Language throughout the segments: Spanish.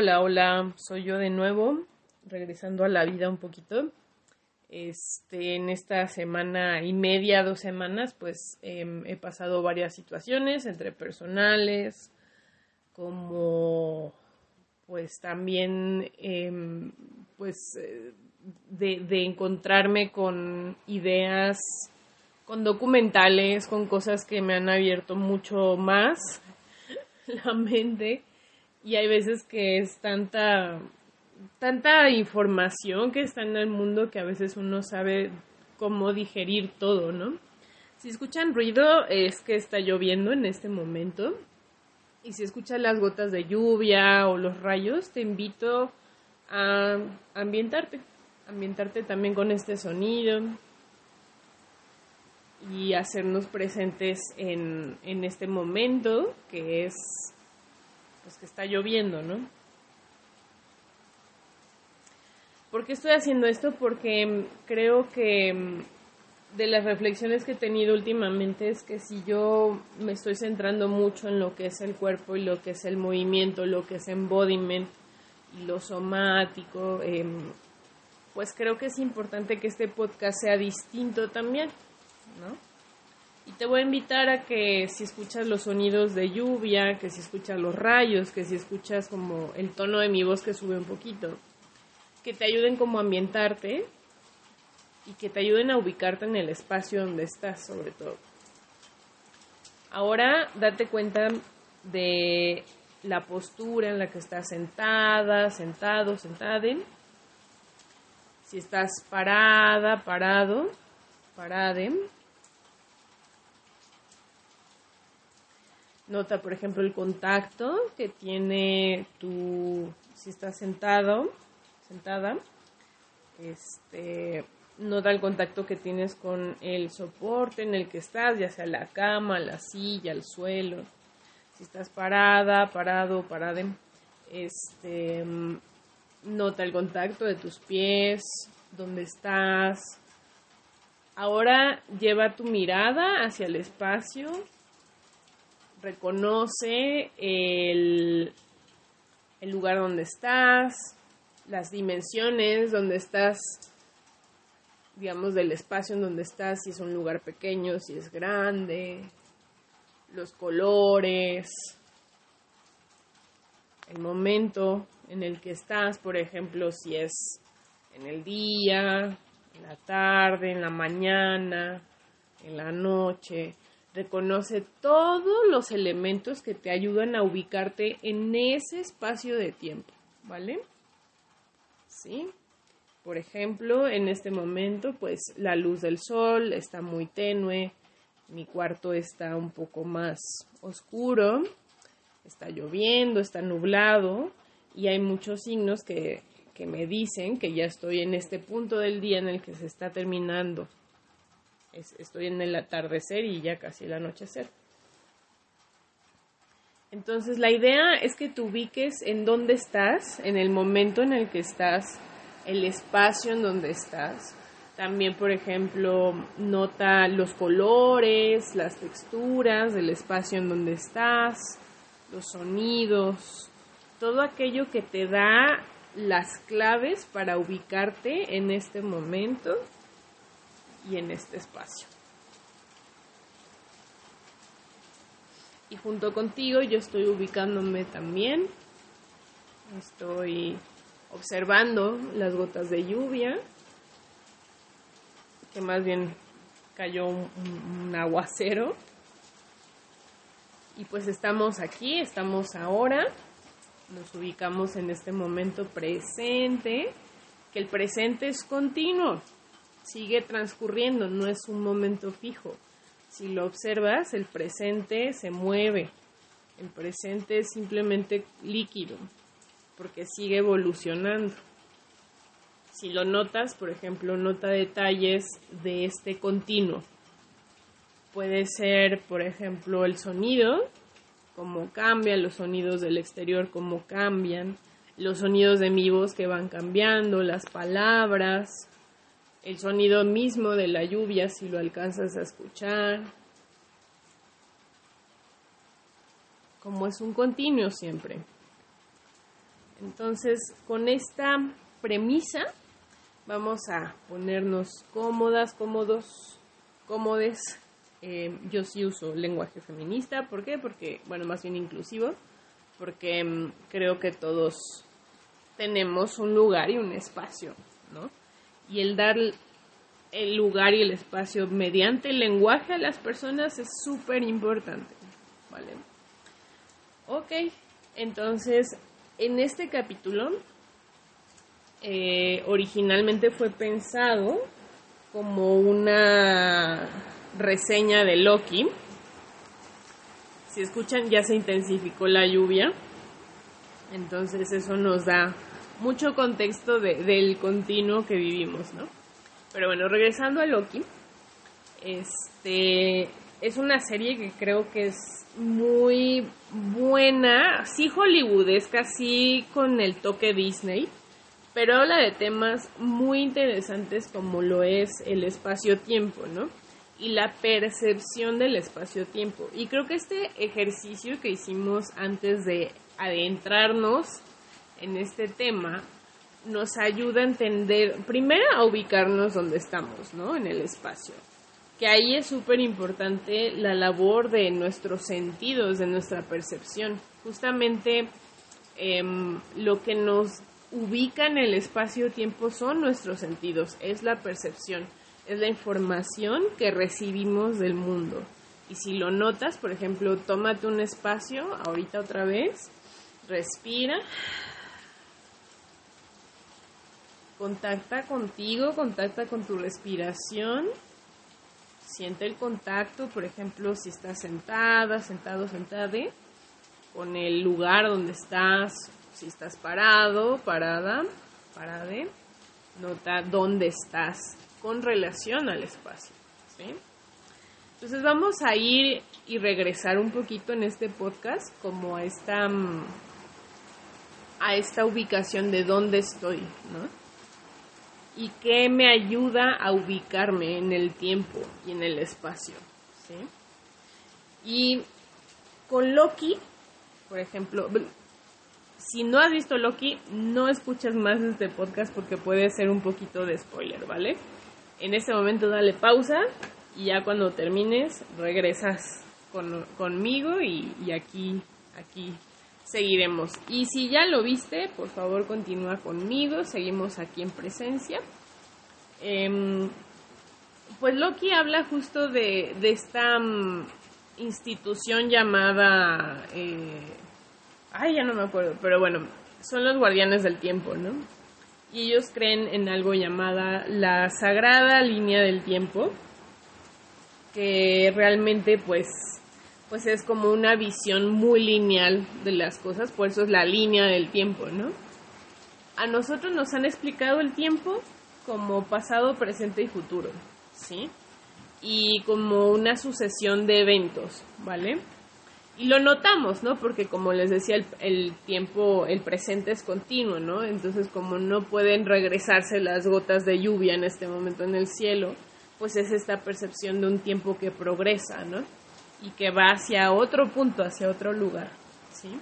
Hola, hola, soy yo de nuevo, regresando a la vida un poquito. Este, en esta semana y media, dos semanas, pues em, he pasado varias situaciones entre personales, como pues también em, pues eh, de, de encontrarme con ideas, con documentales, con cosas que me han abierto mucho más la mente y hay veces que es tanta tanta información que está en el mundo que a veces uno sabe cómo digerir todo, ¿no? Si escuchan ruido es que está lloviendo en este momento. Y si escuchan las gotas de lluvia o los rayos, te invito a ambientarte. Ambientarte también con este sonido. Y hacernos presentes en, en este momento que es pues que está lloviendo, ¿no? ¿Por qué estoy haciendo esto? Porque creo que de las reflexiones que he tenido últimamente es que si yo me estoy centrando mucho en lo que es el cuerpo y lo que es el movimiento, lo que es embodiment y lo somático, em, pues creo que es importante que este podcast sea distinto también, ¿no? Y te voy a invitar a que si escuchas los sonidos de lluvia, que si escuchas los rayos, que si escuchas como el tono de mi voz que sube un poquito, que te ayuden como a ambientarte y que te ayuden a ubicarte en el espacio donde estás sobre todo. Ahora date cuenta de la postura en la que estás sentada, sentado, sentada. Si estás parada, parado, parade. Nota, por ejemplo, el contacto que tiene tu, si estás sentado, sentada, este, nota el contacto que tienes con el soporte en el que estás, ya sea la cama, la silla, el suelo. Si estás parada, parado, parada, este, nota el contacto de tus pies, dónde estás. Ahora lleva tu mirada hacia el espacio reconoce el, el lugar donde estás, las dimensiones donde estás, digamos, del espacio en donde estás, si es un lugar pequeño, si es grande, los colores, el momento en el que estás, por ejemplo, si es en el día, en la tarde, en la mañana, en la noche. Reconoce todos los elementos que te ayudan a ubicarte en ese espacio de tiempo, ¿vale? ¿Sí? Por ejemplo, en este momento, pues la luz del sol está muy tenue, mi cuarto está un poco más oscuro, está lloviendo, está nublado y hay muchos signos que, que me dicen que ya estoy en este punto del día en el que se está terminando estoy en el atardecer y ya casi el anochecer. Entonces la idea es que te ubiques en dónde estás, en el momento en el que estás, el espacio en donde estás. También, por ejemplo, nota los colores, las texturas del espacio en donde estás, los sonidos, todo aquello que te da las claves para ubicarte en este momento y en este espacio. Y junto contigo yo estoy ubicándome también, estoy observando las gotas de lluvia, que más bien cayó un, aguacero. Y pues estamos aquí, estamos ahora, nos ubicamos en este momento presente, que el presente es continuo, sigue transcurriendo, no es un momento fijo. Si lo observas, el presente se mueve. El presente es simplemente líquido, porque sigue evolucionando. Si lo notas, por ejemplo, nota detalles de este continuo. Puede ser, por ejemplo, el sonido, cómo cambian los sonidos del exterior, cómo cambian, los sonidos de mi voz que van cambiando, las palabras, el sonido mismo de la lluvia si lo alcanzas a escuchar. Como es un continuo siempre. Entonces, con esta premisa, vamos a ponernos cómodas, cómodos, cómodes. Eh, yo sí uso lenguaje feminista. ¿Por qué? Porque, bueno, más bien inclusivo. Porque mm, creo que todos tenemos un lugar y un espacio, ¿no? Y el dar el lugar y el espacio mediante el lenguaje a las personas es súper importante, ¿vale? Ok, entonces en este capítulo eh, originalmente fue pensado como una reseña de Loki. Si escuchan, ya se intensificó la lluvia. Entonces eso nos da mucho contexto del continuo que vivimos, ¿no? Pero bueno, regresando a Loki, este es una serie que creo que es muy buena, sí hollywoodesca, sí con el toque Disney, pero habla de temas muy interesantes como lo es el espacio-tiempo, ¿no? Y la percepción del espacio-tiempo. Y creo que este ejercicio que hicimos antes de adentrarnos en este tema nos ayuda a entender, primero a ubicarnos donde estamos, ¿no? En el espacio. Que ahí es súper importante la labor de nuestros sentidos, de nuestra percepción. Justamente em, lo que nos ubica en el espacio-tiempo son nuestros sentidos, es la percepción, es la información que recibimos del mundo. Y si lo notas, por ejemplo, tómate un espacio, ahorita otra vez, respira Contacta contigo, contacta con tu respiración. Siente el contacto, por ejemplo, si estás sentada, sentado, sentada, con el lugar donde estás, si estás parado, parada, parade. Nota dónde estás con relación al espacio. Entonces vamos a ir y regresar un poquito en este podcast como a esta, mm, a esta ubicación de dónde estoy, ¿no? Y que me ayuda a ubicarme en el tiempo y en el espacio. ¿sí? Y con Loki, por ejemplo, si no has visto Loki, no escuchas más este podcast porque puede ser un poquito de spoiler, ¿vale? En este momento dale pausa y ya cuando termines regresas conmigo y, y aquí, aquí seguiremos. Y si ya lo viste, por favor continúa conmigo, seguimos aquí en presencia. Em, pues Loki habla justo de, esta mm, institución llamada... Eh, ay, ya no me acuerdo, pero bueno, son los guardianes del tiempo, ¿no? Y ellos creen en algo llamada la sagrada línea del tiempo, que realmente pues pues es como una visión muy lineal de las cosas, por eso es la línea del tiempo, ¿no? A nosotros nos han explicado el tiempo como pasado, presente y futuro, ¿sí? Y como una sucesión de eventos, ¿vale? Y lo notamos, ¿no? Porque como les decía, el, el, tiempo, el presente es continuo, ¿no? Entonces, como no pueden regresarse las gotas de lluvia en este momento en el cielo, pues es esta percepción de un tiempo que progresa, ¿no? Y que va hacia otro punto, hacia otro lugar, ¿sí?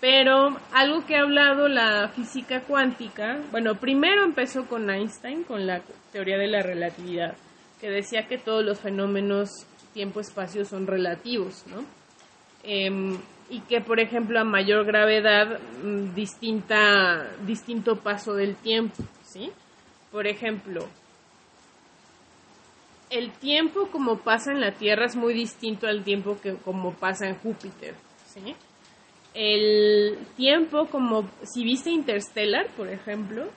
Pero algo que ha hablado la física cuántica, bueno, primero empezó con Einstein, con la teoría de la relatividad, que decía que todos los fenómenos tiempo-espacio son relativos, ¿no? Em, y que, por ejemplo, a mayor gravedad, mm, distinta, distinto paso del tiempo, ¿sí? Por ejemplo, el tiempo como pasa en la Tierra es muy distinto al tiempo que como pasa en Júpiter, ¿sí? El tiempo como, si viste Interstellar, por ejemplo,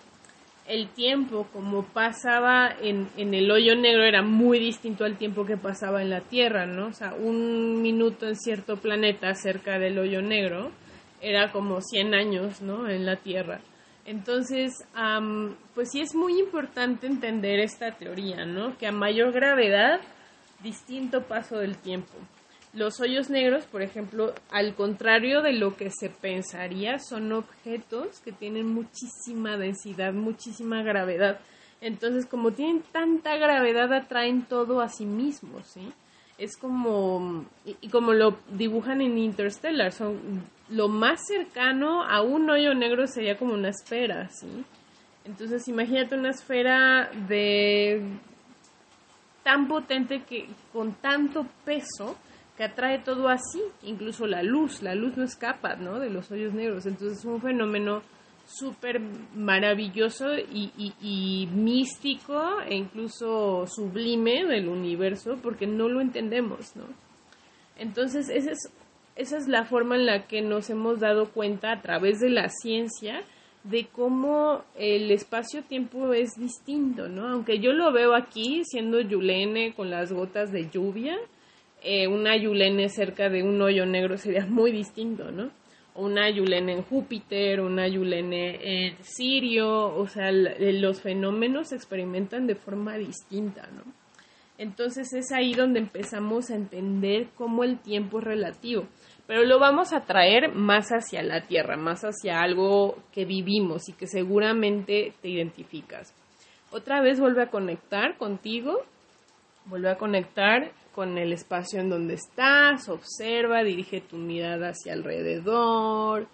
el tiempo como pasaba en, en el hoyo negro era muy distinto al tiempo que pasaba en la Tierra, ¿no? O sea, un minuto en cierto planeta cerca del hoyo negro era como 100 años, ¿no? En la Tierra. Entonces, pues sí es muy importante entender esta teoría, ¿no? Que a mayor gravedad, distinto paso del tiempo. Los hoyos negros, por ejemplo, al contrario de lo que se pensaría, son objetos que tienen muchísima densidad, muchísima gravedad. Entonces, como tienen tanta gravedad, atraen todo a sí mismos, ¿sí? Es como, y, como lo dibujan en Interstellar, son lo más cercano a un hoyo negro sería como una esfera, ¿sí? Entonces imagínate una esfera de tan potente que con tanto peso que atrae todo así, incluso la luz, la luz no escapa, ¿no? De los hoyos negros, entonces es un fenómeno súper maravilloso y, y, místico e incluso sublime del universo porque no lo entendemos, ¿no? Entonces esa es, esa es la forma en la que nos hemos dado cuenta a través de la ciencia de cómo el espacio-tiempo es distinto, ¿no? Aunque yo lo veo aquí siendo Yulene con las gotas de lluvia, eh, una Yulene cerca de un hoyo negro sería muy distinto, ¿no? Una Yulene en Júpiter, una Yulene en Sirio, o sea, los fenómenos se experimentan de forma distinta, ¿no? Entonces es ahí donde empezamos a entender cómo el tiempo es relativo pero lo vamos a traer más hacia la tierra, más hacia algo que vivimos y que seguramente te identificas. Otra vez vuelve a conectar contigo, vuelve a conectar con el espacio en donde estás, observa, dirige tu mirada hacia alrededor,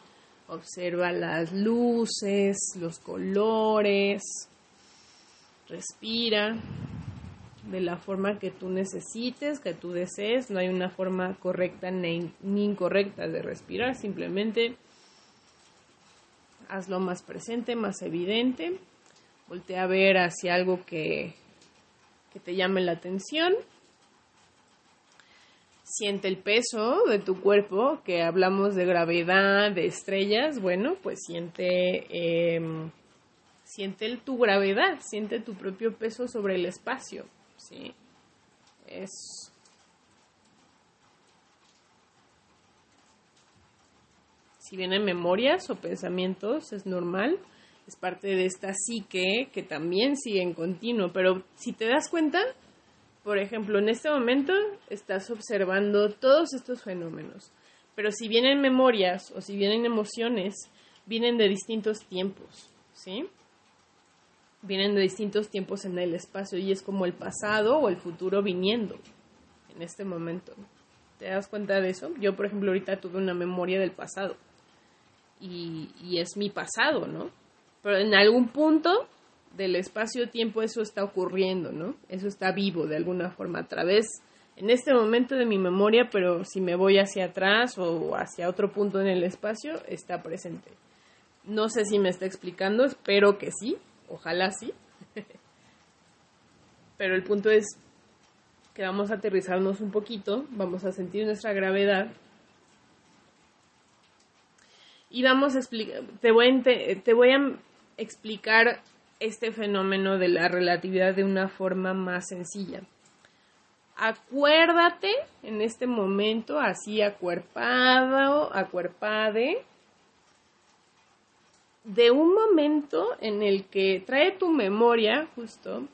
observa las luces, los colores, respira de la forma que tú necesites, que tú desees. No hay una forma correcta ni, incorrecta de respirar, simplemente hazlo más presente, más evidente. Voltea a ver hacia algo que, que te llame la atención. Siente el peso de tu cuerpo, que hablamos de gravedad, de estrellas. Bueno, pues siente, em, siente tu gravedad, siente tu propio peso sobre el espacio. ¿Sí? Es si vienen memorias o pensamientos, es normal, es parte de esta psique que también sigue en continuo, pero si te das cuenta, por ejemplo, en este momento estás observando todos estos fenómenos, pero si vienen memorias o si vienen emociones, vienen de distintos tiempos, ¿sí? Vienen de distintos tiempos en el espacio y es como el pasado o el futuro viniendo en este momento. ¿Te das cuenta de eso? Yo, por ejemplo, ahorita tuve una memoria del pasado y, y es mi pasado, ¿no? Pero en algún punto del espacio-tiempo eso está ocurriendo, ¿no? Eso está vivo de alguna forma a través, en este momento de mi memoria, pero si me voy hacia atrás o hacia otro punto en el espacio, está presente. No sé si me está explicando, espero que sí, Ojalá sí. Pero el punto es que vamos a aterrizarnos un poquito, vamos a sentir nuestra gravedad y vamos a explicar, te voy a, explicar este fenómeno de la relatividad de una forma más sencilla. Acuérdate en este momento, así acuerpado, acuerpade, de un momento en el que trae tu memoria, justo,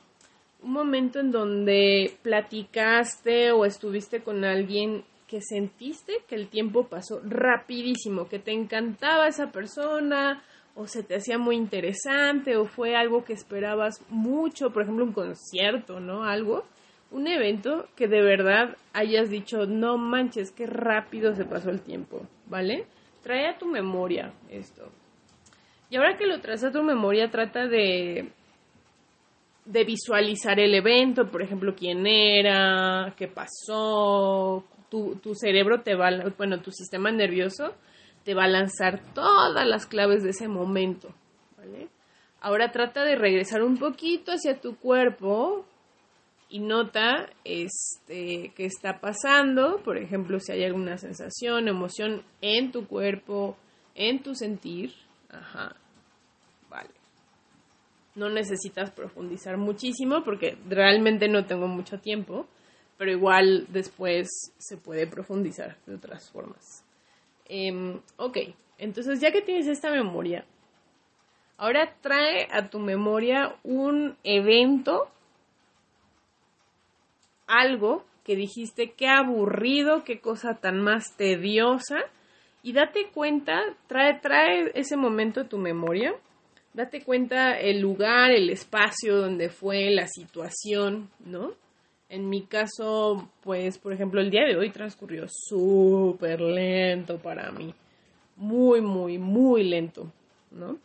un momento en donde platicaste o estuviste con alguien que sentiste que el tiempo pasó rapidísimo, que te encantaba esa persona o se te hacía muy interesante o fue algo que esperabas mucho, por ejemplo un concierto, ¿no? Algo, un evento que de verdad hayas dicho, no manches, qué rápido se pasó el tiempo, ¿vale? Trae a tu memoria esto. Y ahora que lo traes a tu memoria, trata de, de visualizar el evento, por ejemplo, quién era, qué pasó. Tu, tu cerebro te va, bueno, tu sistema nervioso te va a lanzar todas las claves de ese momento. Ahora trata de regresar un poquito hacia tu cuerpo y nota este qué está pasando, por ejemplo, si hay alguna sensación, emoción en tu cuerpo, en tu sentir, Ajá. Vale. No necesitas profundizar muchísimo porque realmente no tengo mucho tiempo, pero igual después se puede profundizar de otras formas. Em, ok, entonces ya que tienes esta memoria, ahora trae a tu memoria un evento, algo que dijiste, qué aburrido, qué cosa tan más tediosa, y date cuenta, trae, trae ese momento a tu memoria, date cuenta el lugar, el espacio donde fue, la situación, ¿no? En mi caso, pues, por ejemplo, el día de hoy transcurrió súper lento para mí. muy, muy, muy lento, ¿no?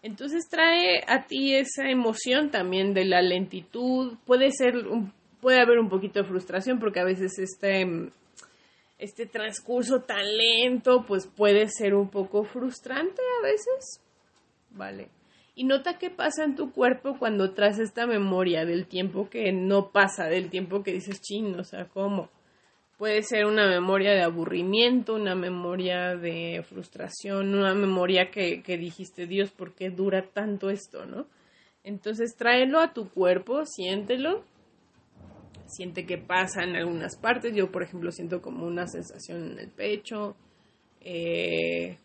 Entonces trae a ti esa emoción también de la lentitud, puede ser, puede haber un poquito de frustración porque a veces este, este transcurso tan lento pues puede ser un poco frustrante a veces, ¿vale? Y nota qué pasa en tu cuerpo cuando traes esta memoria del tiempo que no pasa, del tiempo que dices, chin, o sea, ¿cómo? Puede ser una memoria de aburrimiento, una memoria de frustración, una memoria que, que dijiste, Dios, ¿por qué dura tanto esto, no? Entonces tráelo a tu cuerpo, siéntelo, siente que pasa en algunas partes. Yo, por ejemplo, siento como una sensación en el pecho, eh,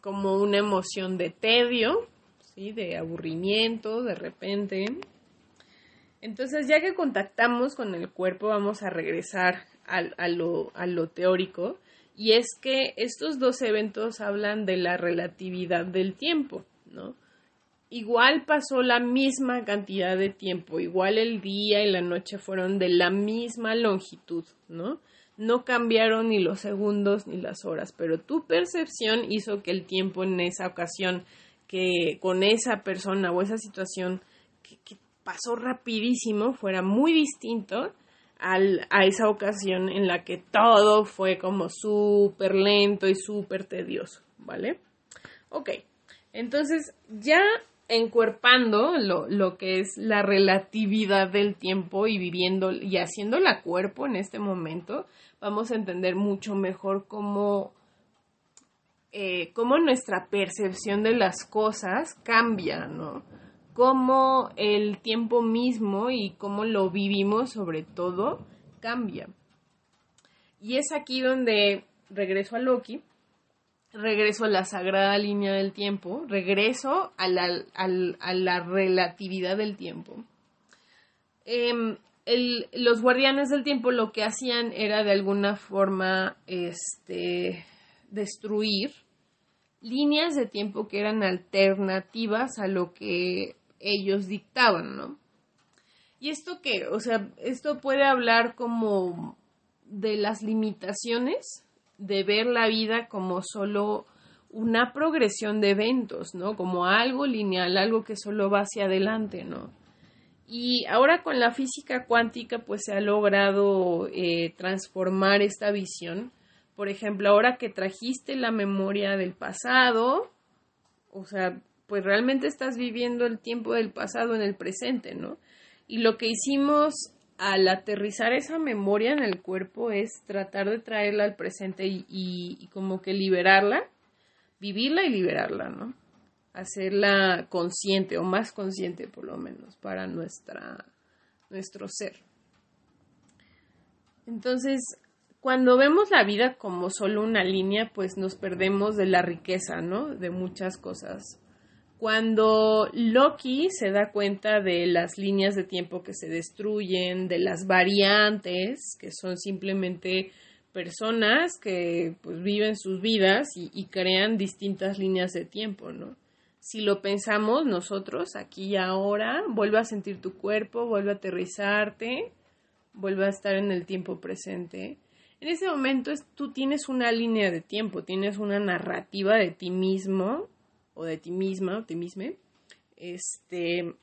como una emoción de tedio, ¿sí? de aburrimiento de repente. Entonces, ya que contactamos con el cuerpo, vamos a regresar a, lo, a lo teórico. Y es que estos dos eventos hablan de la relatividad del tiempo, ¿no? Igual pasó la misma cantidad de tiempo, igual el día y la noche fueron de la misma longitud, ¿no? no cambiaron ni los segundos ni las horas, pero tu percepción hizo que el tiempo en esa ocasión, que con esa persona o esa situación que, pasó rapidísimo, fuera muy distinto al, a esa ocasión en la que todo fue como súper lento y súper tedioso, ¿vale? Ok, entonces ya encuerpando lo, lo, que es la relatividad del tiempo y viviendo y haciendo la cuerpo en este momento, vamos a entender mucho mejor cómo, eh, cómo nuestra percepción de las cosas cambia, ¿no? Cómo el tiempo mismo y cómo lo vivimos sobre todo cambia. Y es aquí donde regreso a Loki, regreso a la sagrada línea del tiempo, regreso a la, a la relatividad del tiempo. Eh, los guardianes del tiempo lo que hacían era de alguna forma este, destruir líneas de tiempo que eran alternativas a lo que ellos dictaban, ¿no? ¿Y esto qué? O sea, esto puede hablar como de las limitaciones de ver la vida como solo una progresión de eventos, ¿no? Como algo lineal, algo que solo va hacia adelante, ¿no? Y ahora con la física cuántica pues se ha logrado eh, transformar esta visión. Por ejemplo, ahora que trajiste la memoria del pasado, o sea, pues realmente estás viviendo el tiempo del pasado en el presente, ¿no? Y lo que hicimos al aterrizar esa memoria en el cuerpo es tratar de traerla al presente y, como que liberarla, vivirla y liberarla, ¿no? hacerla consciente o más consciente por lo menos para nuestra, nuestro ser. Entonces, cuando vemos la vida como solo una línea, pues nos perdemos de la riqueza, ¿no? De muchas cosas. Cuando Loki se da cuenta de las líneas de tiempo que se destruyen, de las variantes, que son simplemente personas que pues, viven sus vidas y, crean distintas líneas de tiempo, ¿no? si lo pensamos nosotros aquí y ahora, vuelve a sentir tu cuerpo, vuelve a aterrizarte, vuelve a estar en el tiempo presente. En ese momento es, tú tienes una línea de tiempo, tienes una narrativa de ti mismo o de ti misma o ti misma. Este,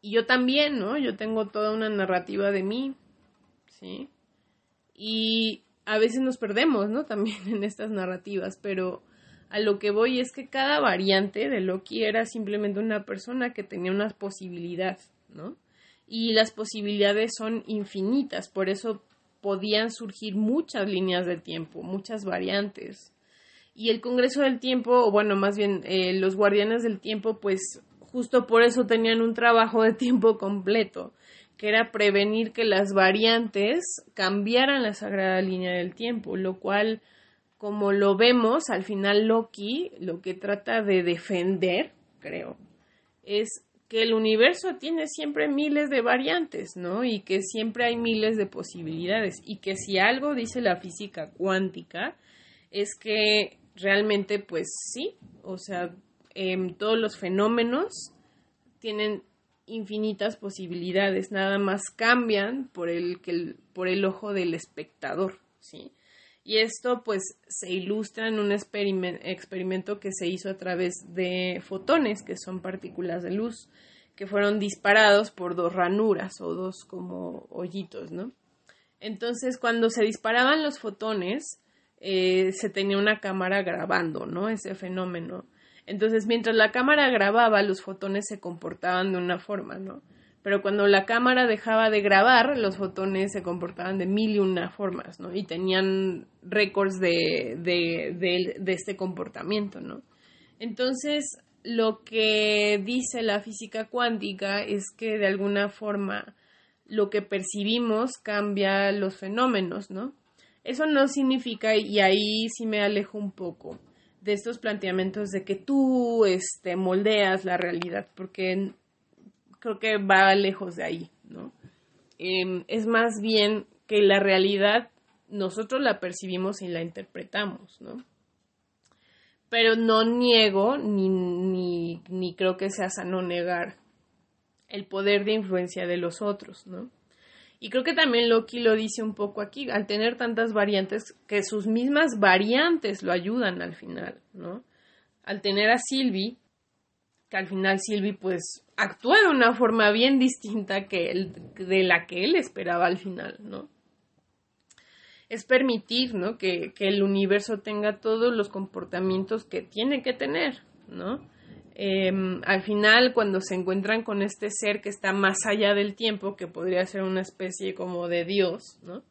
y yo también, ¿no? Yo tengo toda una narrativa de mí, ¿sí? Y a veces nos perdemos, ¿no? También en estas narrativas, pero a lo que voy es que cada variante de Loki era simplemente una persona que tenía una posibilidad, ¿no? Y las posibilidades son infinitas, por eso podían surgir muchas líneas de tiempo, muchas variantes. Y el Congreso del Tiempo, o bueno, más bien eh, los guardianes del tiempo, pues justo por eso tenían un trabajo de tiempo completo, que era prevenir que las variantes cambiaran la sagrada línea del tiempo, lo cual como lo vemos, al final Loki lo que trata de defender, creo, es que el universo tiene siempre miles de variantes, ¿no? Y que siempre hay miles de posibilidades. Y que si algo dice la física cuántica, es que realmente, pues sí, o sea, em, todos los fenómenos tienen infinitas posibilidades, nada más cambian por el, que por el ojo del espectador, ¿sí? Y esto pues se ilustra en un experimento que se hizo a través de fotones, que son partículas de luz, que fueron disparados por dos ranuras o dos como hoyitos, ¿no? Entonces, cuando se disparaban los fotones, eh, se tenía una cámara grabando, ¿no? Ese fenómeno. Entonces, mientras la cámara grababa, los fotones se comportaban de una forma, ¿no? Pero cuando la cámara dejaba de grabar, los fotones se comportaban de mil y una formas, ¿no? Y tenían récords de, de, de, de este comportamiento, ¿no? Entonces, lo que dice la física cuántica es que de alguna forma lo que percibimos cambia los fenómenos, ¿no? Eso no significa, y ahí sí me alejo un poco de estos planteamientos de que tú este, moldeas la realidad, porque creo que va lejos de ahí, ¿no? Em, es más bien que la realidad nosotros la percibimos y la interpretamos, ¿no? Pero no niego, ni, ni, ni creo que sea sano negar el poder de influencia de los otros, ¿no? Y creo que también Loki lo dice un poco aquí, al tener tantas variantes, que sus mismas variantes lo ayudan al final, ¿no? Al tener a Sylvie, que al final Sylvie pues actúa de una forma bien distinta que él, de la que él esperaba al final, ¿no? Es permitir, ¿no? Que, que el universo tenga todos los comportamientos que tiene que tener, ¿no? Em, al final, cuando se encuentran con este ser que está más allá del tiempo, que podría ser una especie como de Dios, ¿no?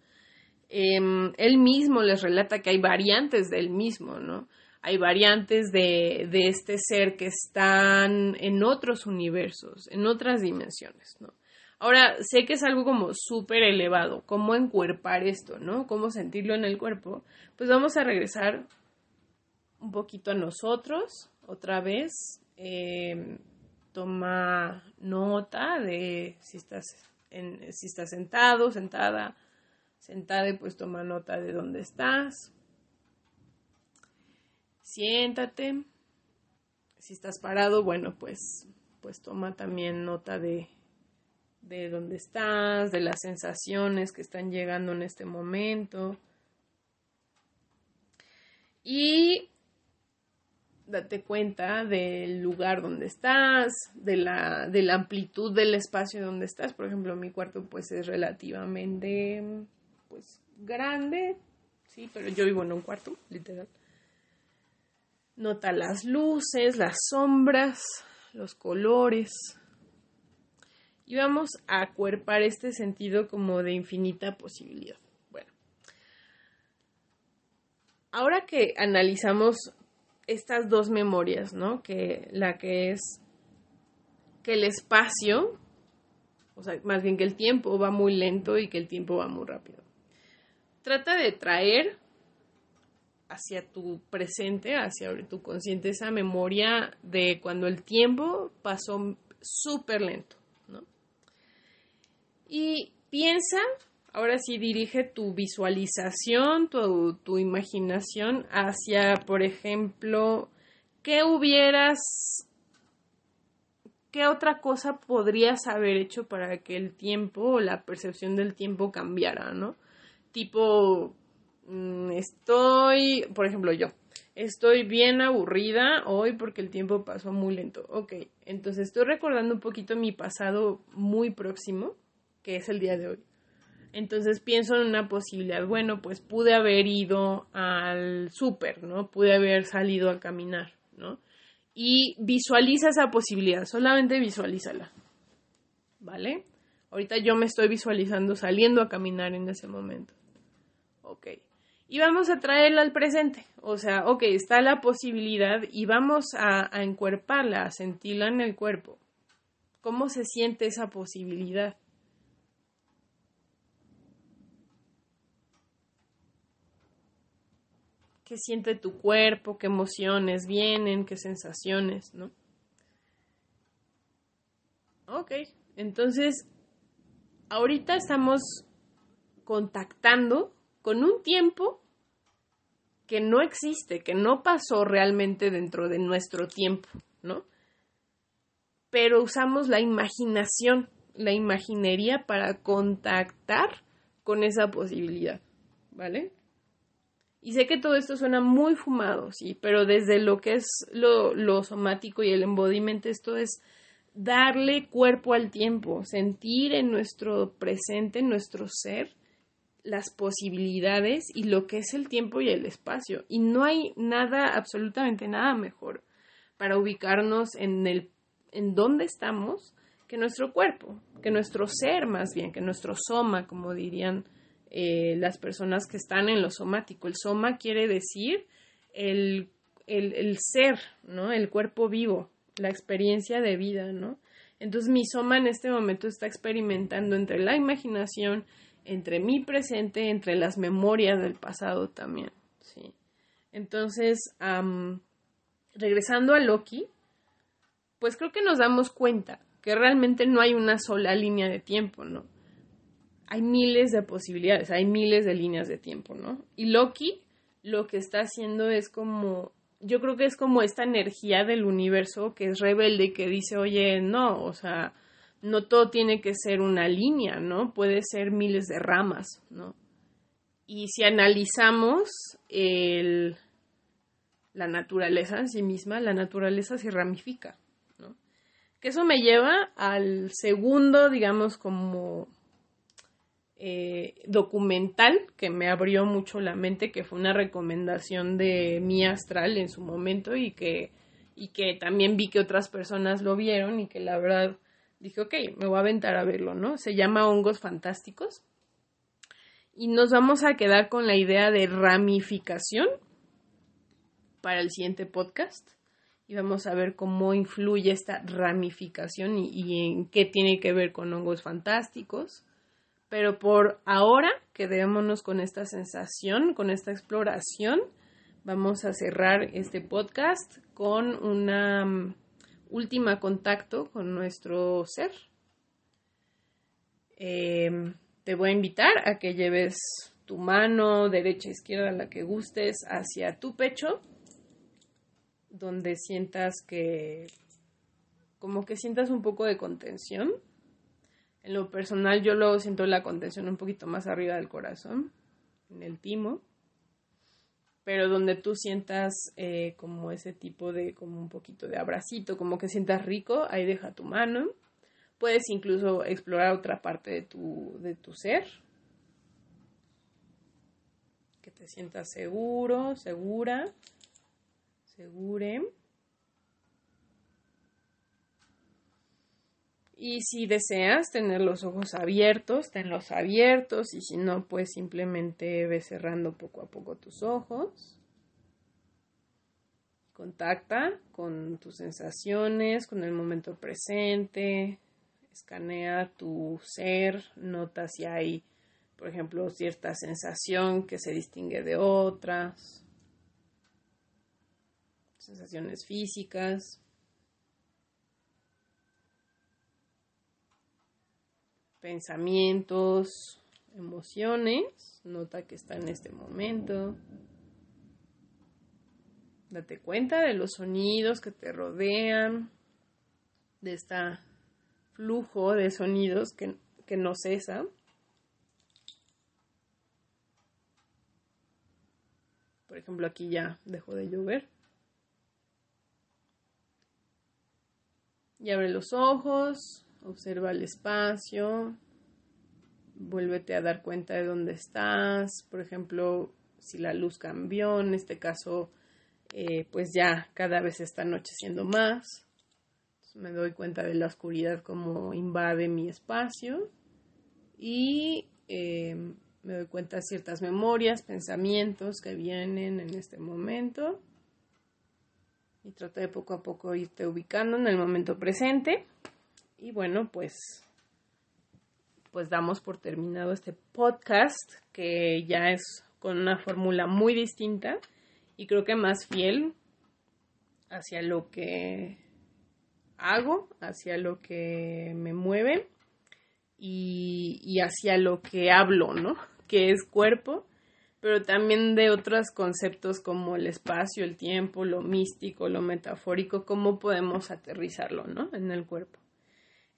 Em, él mismo les relata que hay variantes del mismo, ¿no? Hay variantes de, de este ser que están en otros universos, en otras dimensiones, ¿no? Ahora, sé que es algo como súper elevado, cómo encuerpar esto, ¿no? Cómo sentirlo en el cuerpo. Pues vamos a regresar un poquito a nosotros, otra vez, eh, toma nota de si estás, en, si estás sentado, sentada, sentada y pues toma nota de dónde estás. Siéntate. Si estás parado, bueno, pues, pues toma también nota de, de dónde estás, de las sensaciones que están llegando en este momento. Y date cuenta del lugar donde estás, de la, de la amplitud del espacio donde estás. Por ejemplo, mi cuarto pues es relativamente pues grande, sí, pero yo vivo en un cuarto, literal. Nota las luces, las sombras, los colores. Y vamos a acuerpar este sentido como de infinita posibilidad. Bueno, ahora que analizamos estas dos memorias, ¿no? Que la que es que el espacio, o sea, más bien que el tiempo va muy lento y que el tiempo va muy rápido. Trata de traer hacia tu presente, hacia tu consciente, esa memoria de cuando el tiempo pasó súper lento, ¿no? Y piensa Ahora sí dirige tu visualización, tu, imaginación hacia, por ejemplo, ¿qué hubieras, qué otra cosa podrías haber hecho para que el tiempo o la percepción del tiempo cambiara, ¿no? Tipo, mm, estoy, por ejemplo, yo, estoy bien aburrida hoy porque el tiempo pasó muy lento. Ok, entonces estoy recordando un poquito mi pasado muy próximo, que es el día de hoy entonces pienso en una posibilidad, bueno, pues pude haber ido al súper, ¿no? Pude haber salido a caminar, ¿no? Y visualiza esa posibilidad, solamente visualízala, ¿vale? Ahorita yo me estoy visualizando saliendo a caminar en ese momento. Ok. Y vamos a traerla al presente. O sea, ok, está la posibilidad y vamos a, a encuerparla, a sentirla en el cuerpo. ¿Cómo se siente esa posibilidad? Qué siente tu cuerpo, qué emociones vienen, qué sensaciones, ¿no? Ok, entonces, ahorita estamos contactando con un tiempo que no existe, que no pasó realmente dentro de nuestro tiempo, ¿no? Pero usamos la imaginación, la imaginería para contactar con esa posibilidad, ¿vale? Y sé que todo esto suena muy fumado, sí, pero desde lo que es lo, lo somático y el embodiment, esto es darle cuerpo al tiempo, sentir en nuestro presente, en nuestro ser, las posibilidades y lo que es el tiempo y el espacio. Y no hay nada, absolutamente nada mejor para ubicarnos en el en dónde estamos que nuestro cuerpo, que nuestro ser más bien, que nuestro soma, como dirían eh, las personas que están en lo somático. El soma quiere decir el, el, ser, ¿no? El cuerpo vivo, la experiencia de vida, ¿no? Entonces mi soma en este momento está experimentando entre la imaginación, entre mi presente, entre las memorias del pasado también, ¿sí? Entonces, regresando a Loki, pues creo que nos damos cuenta que realmente no hay una sola línea de tiempo, ¿no? Hay miles de posibilidades, hay miles de líneas de tiempo, ¿no? Y Loki lo que está haciendo es como, yo creo que es como esta energía del universo que es rebelde y que dice, oye, no, o sea, no todo tiene que ser una línea, ¿no? Puede ser miles de ramas, ¿no? Y si analizamos el, la naturaleza en sí misma, la naturaleza se ramifica, que eso me lleva al segundo, digamos, como eh, documental que me abrió mucho la mente, que fue una recomendación de mi astral en su momento y que, y que también vi que otras personas lo vieron y que la verdad dije, ok, me voy a aventar a verlo, ¿no? Se llama Hongos Fantásticos. Y nos vamos a quedar con la idea de ramificación para el siguiente podcast y vamos a ver cómo influye esta ramificación y, en qué tiene que ver con hongos fantásticos. Pero por ahora, quedémonos con esta sensación, con esta exploración. Vamos a cerrar este podcast con una um, última contacto con nuestro ser. Em, te voy a invitar a que lleves tu mano derecha, izquierda, la que gustes, hacia tu pecho donde sientas que, como que sientas un poco de contención. En lo personal yo luego siento la contención un poquito más arriba del corazón, en el timo, pero donde tú sientas eh, como ese tipo de, como un poquito de abracito, como que sientas rico, ahí deja tu mano. Puedes incluso explorar otra parte de tu, de tu ser, que te sientas seguro, segura asegure. Y si deseas tener los ojos abiertos, tenlos abiertos y si no, pues simplemente ve cerrando poco a poco tus ojos. Contacta con tus sensaciones, con el momento presente. Escanea tu ser, nota si hay, por ejemplo, cierta sensación que se distingue de otras sensaciones físicas, pensamientos, emociones, nota que está en este momento. Date cuenta de los sonidos que te rodean, de este flujo de sonidos que, que no cesa. Por ejemplo, aquí ya dejó de llover. Y abre los ojos, observa el espacio, vuélvete a dar cuenta de dónde estás, por ejemplo, si la luz cambió, en este caso, eh, pues ya cada vez está anocheciendo más. me doy cuenta de la oscuridad como invade mi espacio y eh, me doy cuenta de ciertas memorias, pensamientos que vienen en este momento y trata de poco a poco irte ubicando en el momento presente. Y bueno, pues pues damos por terminado este podcast que ya es con una fórmula muy distinta y creo que más fiel hacia lo que hago, hacia lo que me mueve y, y hacia lo que hablo, ¿no? Que es cuerpo pero también de otros conceptos como el espacio, el tiempo, lo místico, lo metafórico, cómo podemos aterrizarlo, ¿no? En el cuerpo.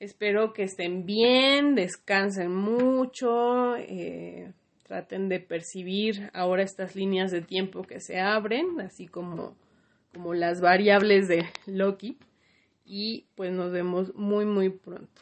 Espero que estén bien, descansen mucho, eh, traten de percibir ahora estas líneas de tiempo que se abren, así como, como las variables de Loki. Y pues nos vemos muy, muy pronto.